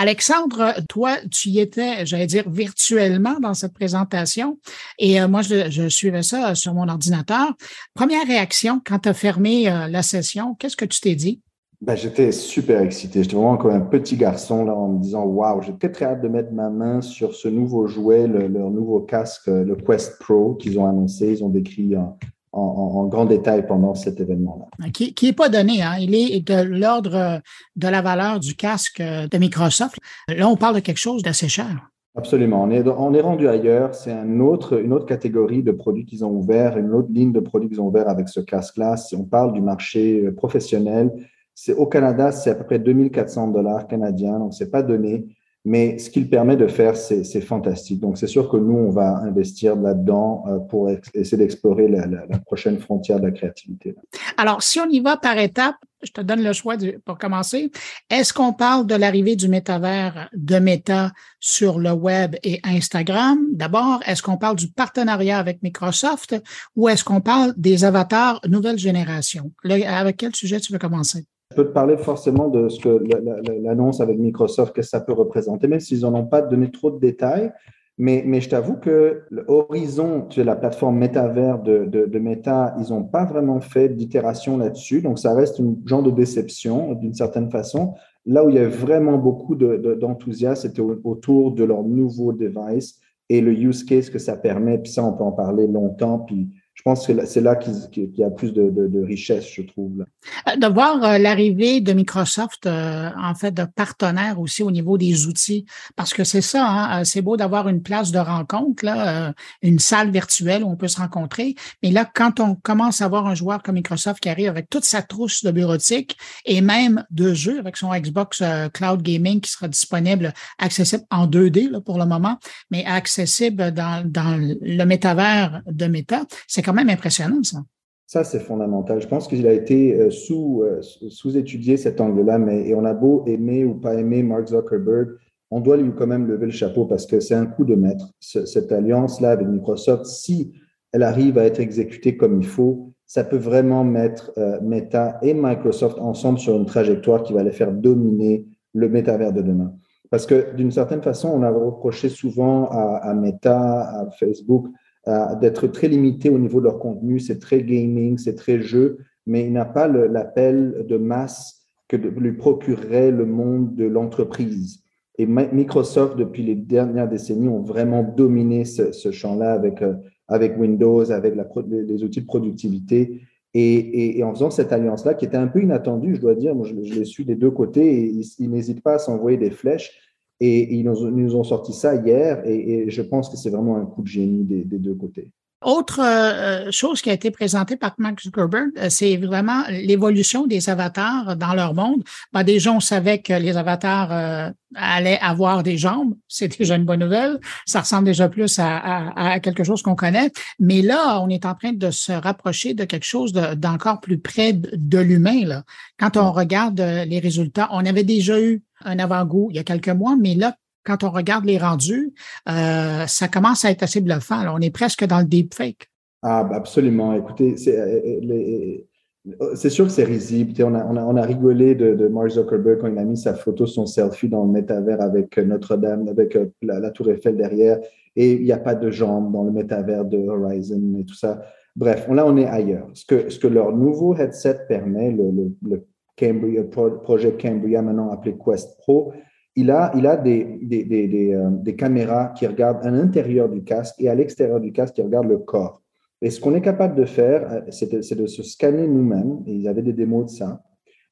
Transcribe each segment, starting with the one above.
Alexandre, toi, tu y étais, j'allais dire, virtuellement dans cette présentation. Et euh, moi, je, suivais ça sur mon ordinateur. Première réaction quand tu as fermé euh, la session, qu'est-ce que tu t'es dit? Ben, j'étais super excité. J'étais vraiment comme un petit garçon là, en me disant Waouh, j'ai très hâte de mettre ma main sur ce nouveau jouet, leur nouveau casque, le Quest Pro qu'ils ont annoncé. Ils ont décrit en, en, grand détail pendant cet événement-là. Qui n'est pas donné, hein? il est de l'ordre de la valeur du casque de Microsoft. Là, on parle de quelque chose d'assez cher. Absolument. On est, on est rendu ailleurs. C'est un autre, une autre catégorie de produits qu'ils ont ouvert, une autre ligne de produits qu'ils ont ouvert avec ce casque-là. Si on parle du marché professionnel, c'est au Canada, c'est à peu près 2400 dollars canadiens, donc c'est pas donné. Mais ce qu'il permet de faire, c'est fantastique. Donc, c'est sûr que nous, on va investir là-dedans euh, pour essayer d'explorer la, prochaine frontière de la créativité. Alors, si on y va par étapes, je te donne le choix pour commencer. Est-ce qu'on parle de l'arrivée du métavers de Meta sur le web et Instagram? D'abord, est-ce qu'on parle du partenariat avec Microsoft ou est-ce qu'on parle des avatars nouvelle génération? avec quel sujet tu veux commencer? Je peux te parler forcément de ce que l'annonce avec Microsoft, que ça peut représenter, même s'ils n'en ont pas donné trop de détails. Mais, je t'avoue que l'horizon, tu la plateforme métavers de, de, Meta, ils n'ont pas vraiment fait d'itération là-dessus. Donc, ça reste un genre de déception d'une certaine façon. Là où il y a vraiment beaucoup d'enthousiasme, c'était autour de leur nouveau device et le use case que ça permet. Puis ça, on peut en parler longtemps. Puis je pense que c'est là qu'il y a plus de, richesse, je trouve. Euh, de voir euh, l'arrivée de Microsoft, euh, en fait, de partenaires aussi au niveau des outils, parce que c'est ça, hein, c'est beau d'avoir une place de rencontre, là, une salle virtuelle où on peut se rencontrer, mais là, quand on commence à voir un joueur comme Microsoft qui arrive avec toute sa trousse de bureautique et même de jeux avec son Xbox Cloud Gaming qui sera disponible, accessible en 2D là, pour le moment, mais accessible dans, dans le métavers de Meta, c'est même impressionnant, ça. Ça, c'est fondamental. Je pense qu'il a été euh, sous, euh, sous-étudié cet angle-là, mais et on a beau aimer ou pas aimer Mark Zuckerberg, on doit lui quand même lever le chapeau parce que c'est un coup de maître. cette alliance-là avec Microsoft, si elle arrive à être exécutée comme il faut, ça peut vraiment mettre euh, Meta et Microsoft ensemble sur une trajectoire qui va les faire dominer le métavers de demain. Parce que d'une certaine façon, on a reproché souvent à, à Meta, à Facebook, euh, d'être très limité au niveau de leur contenu. C'est très gaming, c'est très jeu, mais il n'a pas l'appel de masse que lui procurerait le monde de l'entreprise. Et Microsoft, depuis les dernières décennies, ont vraiment dominé ce, champ-là avec, euh, avec Windows, avec les outils de productivité. Et, en faisant cette alliance-là, qui était un peu inattendue, je dois dire, moi je, l'ai su des deux côtés, et ils n'hésitent pas à s'envoyer des flèches. Et ils nous, ont sorti ça hier et, je pense que c'est vraiment un coup de génie des, deux côtés. Autre euh, chose qui a été présentée par Mark Zuckerberg, euh, c'est vraiment l'évolution des avatars dans leur monde. Ben, déjà, on savait que les avatars euh, allaient avoir des jambes. C'est déjà une bonne nouvelle. Ça ressemble déjà plus à, quelque chose qu'on connaît. Mais là, on est en train de se rapprocher de quelque chose d'encore plus près de l'humain. Quand on regarde les résultats, on avait déjà eu un avant-goût il y a quelques mois, mais là, quand on regarde les rendus, euh, ça commence à être assez bluffant. on est presque dans le deepfake. Ah, bah, absolument. Écoutez, c'est euh, euh, sûr que c'est risible. On a, rigolé de, Mark Zuckerberg quand il a mis sa photo, son selfie dans le métavers avec Notre-Dame, avec la, Tour Eiffel derrière, et il n'y a pas de jambes dans le métavers de Horizon et tout ça. Bref, là, on est ailleurs. Ce que, leur nouveau headset permet, le Cambria, projet Cambria, maintenant appelé Quest Pro, il a, il a des, des, des, euh, des, caméras qui regardent à l'intérieur du casque et à l'extérieur du casque qui regardent le corps. Et ce qu'on est capable de faire, euh, c'est de, se scanner nous-mêmes, et ils avaient des démos de ça.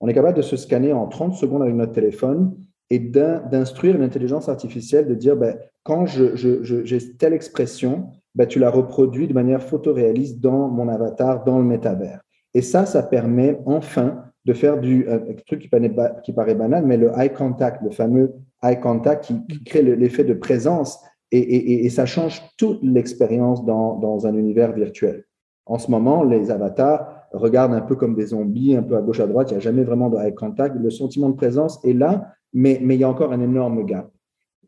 On est capable de se scanner en 30 secondes avec notre téléphone et d'instruire l'intelligence artificielle de dire, ben, quand j'ai telle expression, ben, tu la reproduis de manière photoréaliste dans mon avatar, dans le métavers. Et ça, ça permet enfin de faire du un truc qui paraît, qui banal, mais le eye contact, le fameux eye contact qui, crée l'effet de présence et, ça change toute l'expérience dans, dans, un univers virtuel. En ce moment, les avatars regardent un peu comme des zombies, un peu à gauche à droite. Il n'y a jamais vraiment de eye contact. Le sentiment de présence est là, mais, mais il y a encore un énorme gap.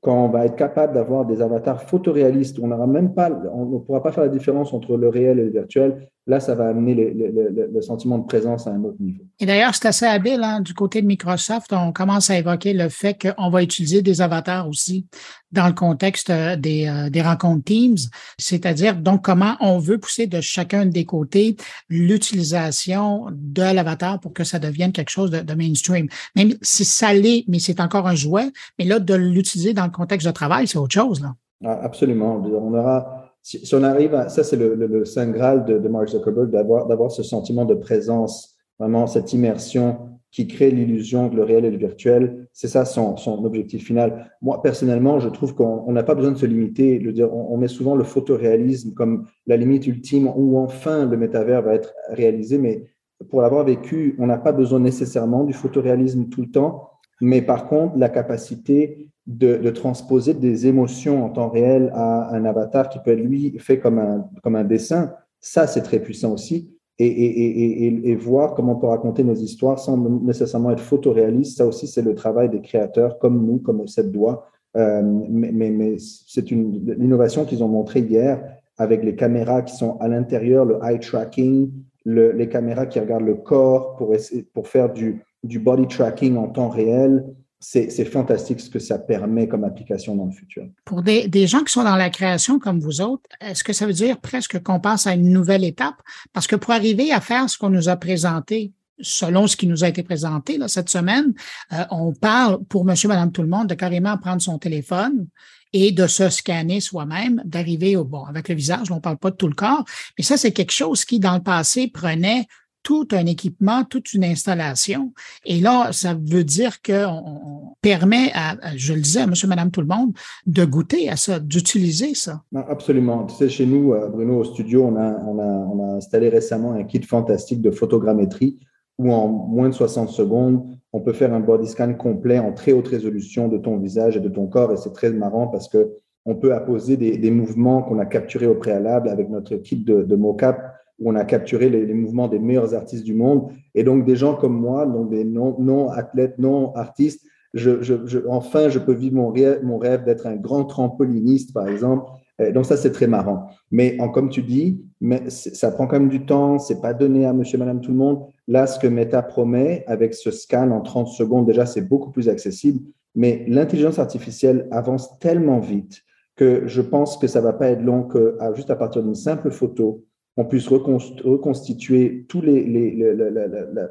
quand on va être capable d'avoir des avatars photoréalistes, on même pas, on ne pourra pas faire la différence entre le réel et le virtuel. Là, ça va amener le, sentiment de présence à un autre niveau. Et d'ailleurs, c'est assez habile hein, du côté de Microsoft. On commence à évoquer le fait qu'on va utiliser des avatars aussi dans le contexte euh, des, euh, des rencontres Teams, c'est-à-dire donc comment on veut pousser de chacun des côtés l'utilisation de l'avatar pour que ça devienne quelque chose de, de mainstream. Même si ça l'est, mais c'est encore un jouet, mais là, de l'utiliser dans le contexte de travail, c'est autre chose. Là. Ah, absolument. On aura, si, on arrive à, ça c'est le, le, Saint Graal de, de Mark Zuckerberg, d'avoir, d'avoir ce sentiment de présence, vraiment cette immersion qui crée l'illusion de le réel et le virtuel. C'est ça son, son, objectif final. Moi, personnellement, je trouve qu'on n'a pas besoin de se limiter. Le dire, on, on, met souvent le photoréalisme comme la limite ultime où enfin le métavers va être réalisé, mais pour l'avoir vécu, on n'a pas besoin nécessairement du photoréalisme tout le temps, mais par contre, la capacité de, transposer des émotions en temps réel à un avatar qui peut être, lui, fait comme un, comme un dessin, ça, c'est très puissant aussi. Et, et, et, et, voir comment on peut raconter nos histoires sans nécessairement être photoréaliste, ça aussi, c'est le travail des créateurs comme nous, comme cette doigt. Euh, mais, mais, c'est une l'innovation qu'ils ont montré hier avec les caméras qui sont à l'intérieur, le eye tracking, le, les caméras qui regardent le corps pour, essayer, pour faire du, du body tracking en temps réel, c'est fantastique ce que ça permet comme application dans le futur. Pour des, gens qui sont dans la création comme vous autres, est-ce que ça veut dire presque qu'on passe à une nouvelle étape? Parce que pour arriver à faire ce qu'on nous a présenté, selon ce qui nous a été présenté là, cette semaine, euh, on parle pour monsieur, madame, tout le monde de carrément prendre son téléphone et de se scanner soi-même, d'arriver au bon avec le visage, on ne parle pas de tout le corps, mais ça c'est quelque chose qui dans le passé prenait tout un équipement, toute une installation. Et là, ça veut dire qu'on permet à, je le disais, à monsieur, madame, tout le monde, de goûter à ça, d'utiliser ça. absolument. Tu sais, chez nous, euh, Bruno, au studio, on a, installé récemment un kit fantastique de photogrammétrie où en moins de 60 secondes, on peut faire un body scan complet en très haute résolution de ton visage et de ton corps. Et c'est très marrant parce que on peut apposer des, des mouvements qu'on a capturés au préalable avec notre kit de, de mocap où on a capturé les, mouvements des meilleurs artistes du monde. Et donc, des gens comme moi, donc des non-athlètes, non-artistes, je, je, je, enfin, je peux vivre mon rêve, mon rêve d'être un grand trampoliniste, par exemple. Donc, ça, c'est très marrant. Mais en, comme tu dis, mais ça prend quand même du temps. C'est pas donné à monsieur, madame, tout le monde. Là, ce que Meta promet avec ce scan en 30 secondes, déjà, c'est beaucoup plus accessible. Mais l'intelligence artificielle avance tellement vite que je pense que ça va pas être long que, juste à partir d'une simple photo, on puisse reconstituer les,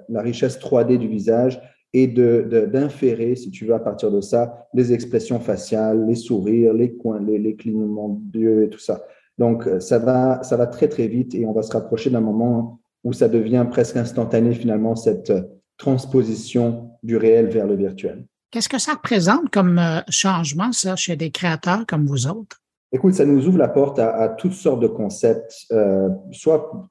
la, richesse 3D du visage et d'inférer, si tu veux, à partir de ça, les expressions faciales, les sourires, les coins, les, les clignements d'yeux et tout ça. Donc, ça va, ça va très, très vite et on va se rapprocher d'un moment où ça devient presque instantané, finalement, cette transposition du réel vers le virtuel. Qu'est-ce que ça représente comme euh, changement, ça, chez des créateurs comme vous autres? Écoute, ça nous ouvre la porte à, toutes sortes de concepts. Euh, soit,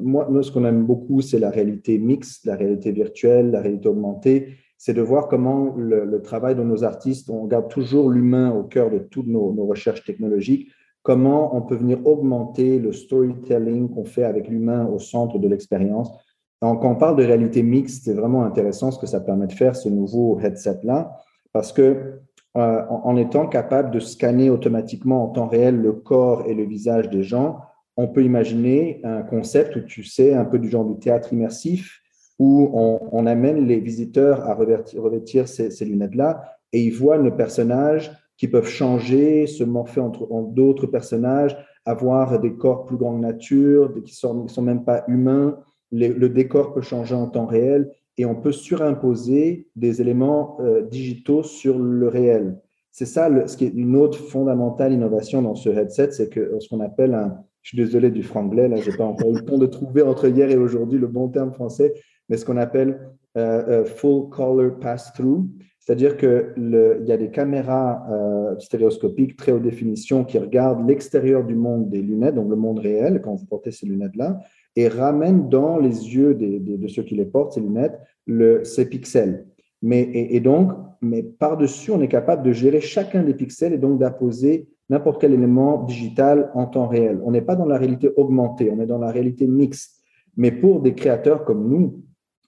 moi, nous, ce qu'on aime beaucoup, c'est la réalité mixte, la réalité virtuelle, la réalité augmentée. C'est de voir comment le, travail de nos artistes, on garde toujours l'humain au cœur de toutes nos, nos, recherches technologiques. Comment on peut venir augmenter le storytelling qu'on fait avec l'humain au centre de l'expérience. Quand on parle de réalité mixte, c'est vraiment intéressant ce que ça permet de faire, ce nouveau headset-là, parce que euh, en, étant capable de scanner automatiquement en temps réel le corps et le visage des gens, on peut imaginer un concept où tu sais, un peu du genre du théâtre immersif, où on, amène les visiteurs à revêtir, ces, lunettes-là et ils voient nos personnages qui peuvent changer, se morpher entre en d'autres personnages, avoir des corps plus grande nature, qui qui sont même pas humains. Le décor peut changer en temps réel et on peut surimposer des éléments euh, digitaux sur le réel. C'est ça ce qui est une autre fondamentale innovation dans ce headset, c'est que ce qu'on appelle je suis désolé du franglais, là, j'ai pas encore eu le temps de trouver entre hier et aujourd'hui le bon terme français, mais ce qu'on appelle euh, euh, full color pass-through, c'est-à-dire que le, il y a des caméras euh, stéréoscopiques très haute définition qui regardent l'extérieur du monde des lunettes, donc le monde réel quand vous portez ces lunettes-là, et ramène dans les yeux de ceux qui les portent, ces lunettes, ces pixels. Mais, et, et donc, mais par-dessus, on est capable de gérer chacun des pixels et donc d'apposer n'importe quel élément digital en temps réel. On n'est pas dans la réalité augmentée, on est dans la réalité mixte. Mais pour des créateurs comme nous,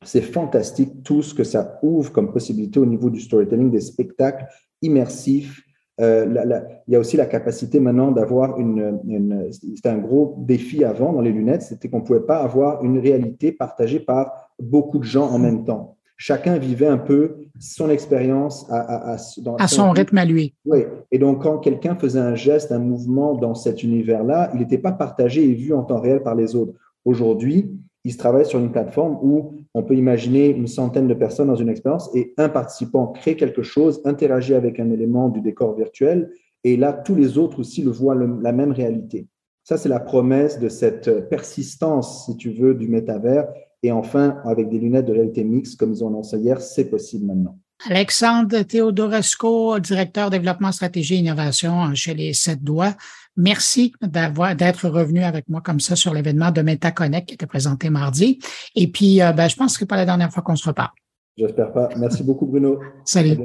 c'est fantastique tout ce que ça ouvre comme possibilité au niveau du storytelling, des spectacles immersifs, il y a aussi la capacité maintenant d'avoir une, une c'était un gros défi avant dans les lunettes, c'était qu'on ne pouvait pas avoir une réalité partagée par beaucoup de gens en même temps chacun vivait un peu son expérience à, à, son, rythme à lui. Oui. Et donc, quand quelqu'un faisait un geste, un mouvement dans cet univers-là, il n'était pas partagé et vu en temps réel par les autres. Aujourd'hui, il se travaille sur une plateforme où on peut imaginer une centaine de personnes dans une expérience et un participant crée quelque chose, interagit avec un élément du décor virtuel et là, tous les autres aussi le voient la même réalité. Ça, c'est la promesse de cette persistance, si tu veux, du métavers et enfin, avec des lunettes de réalité mixte, comme ils ont annoncé hier, c'est possible maintenant. Alexandre Theodoresco, directeur développement, stratégie et innovation chez les Sept Doigts. Merci d'avoir d'être revenu avec moi comme ça sur l'événement de MetaConnect qui était présenté mardi. Et puis, euh, ben, je pense que ce n'est pas la dernière fois qu'on se reparle. J'espère pas. Merci beaucoup, Bruno. Salut.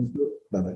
Bye bye.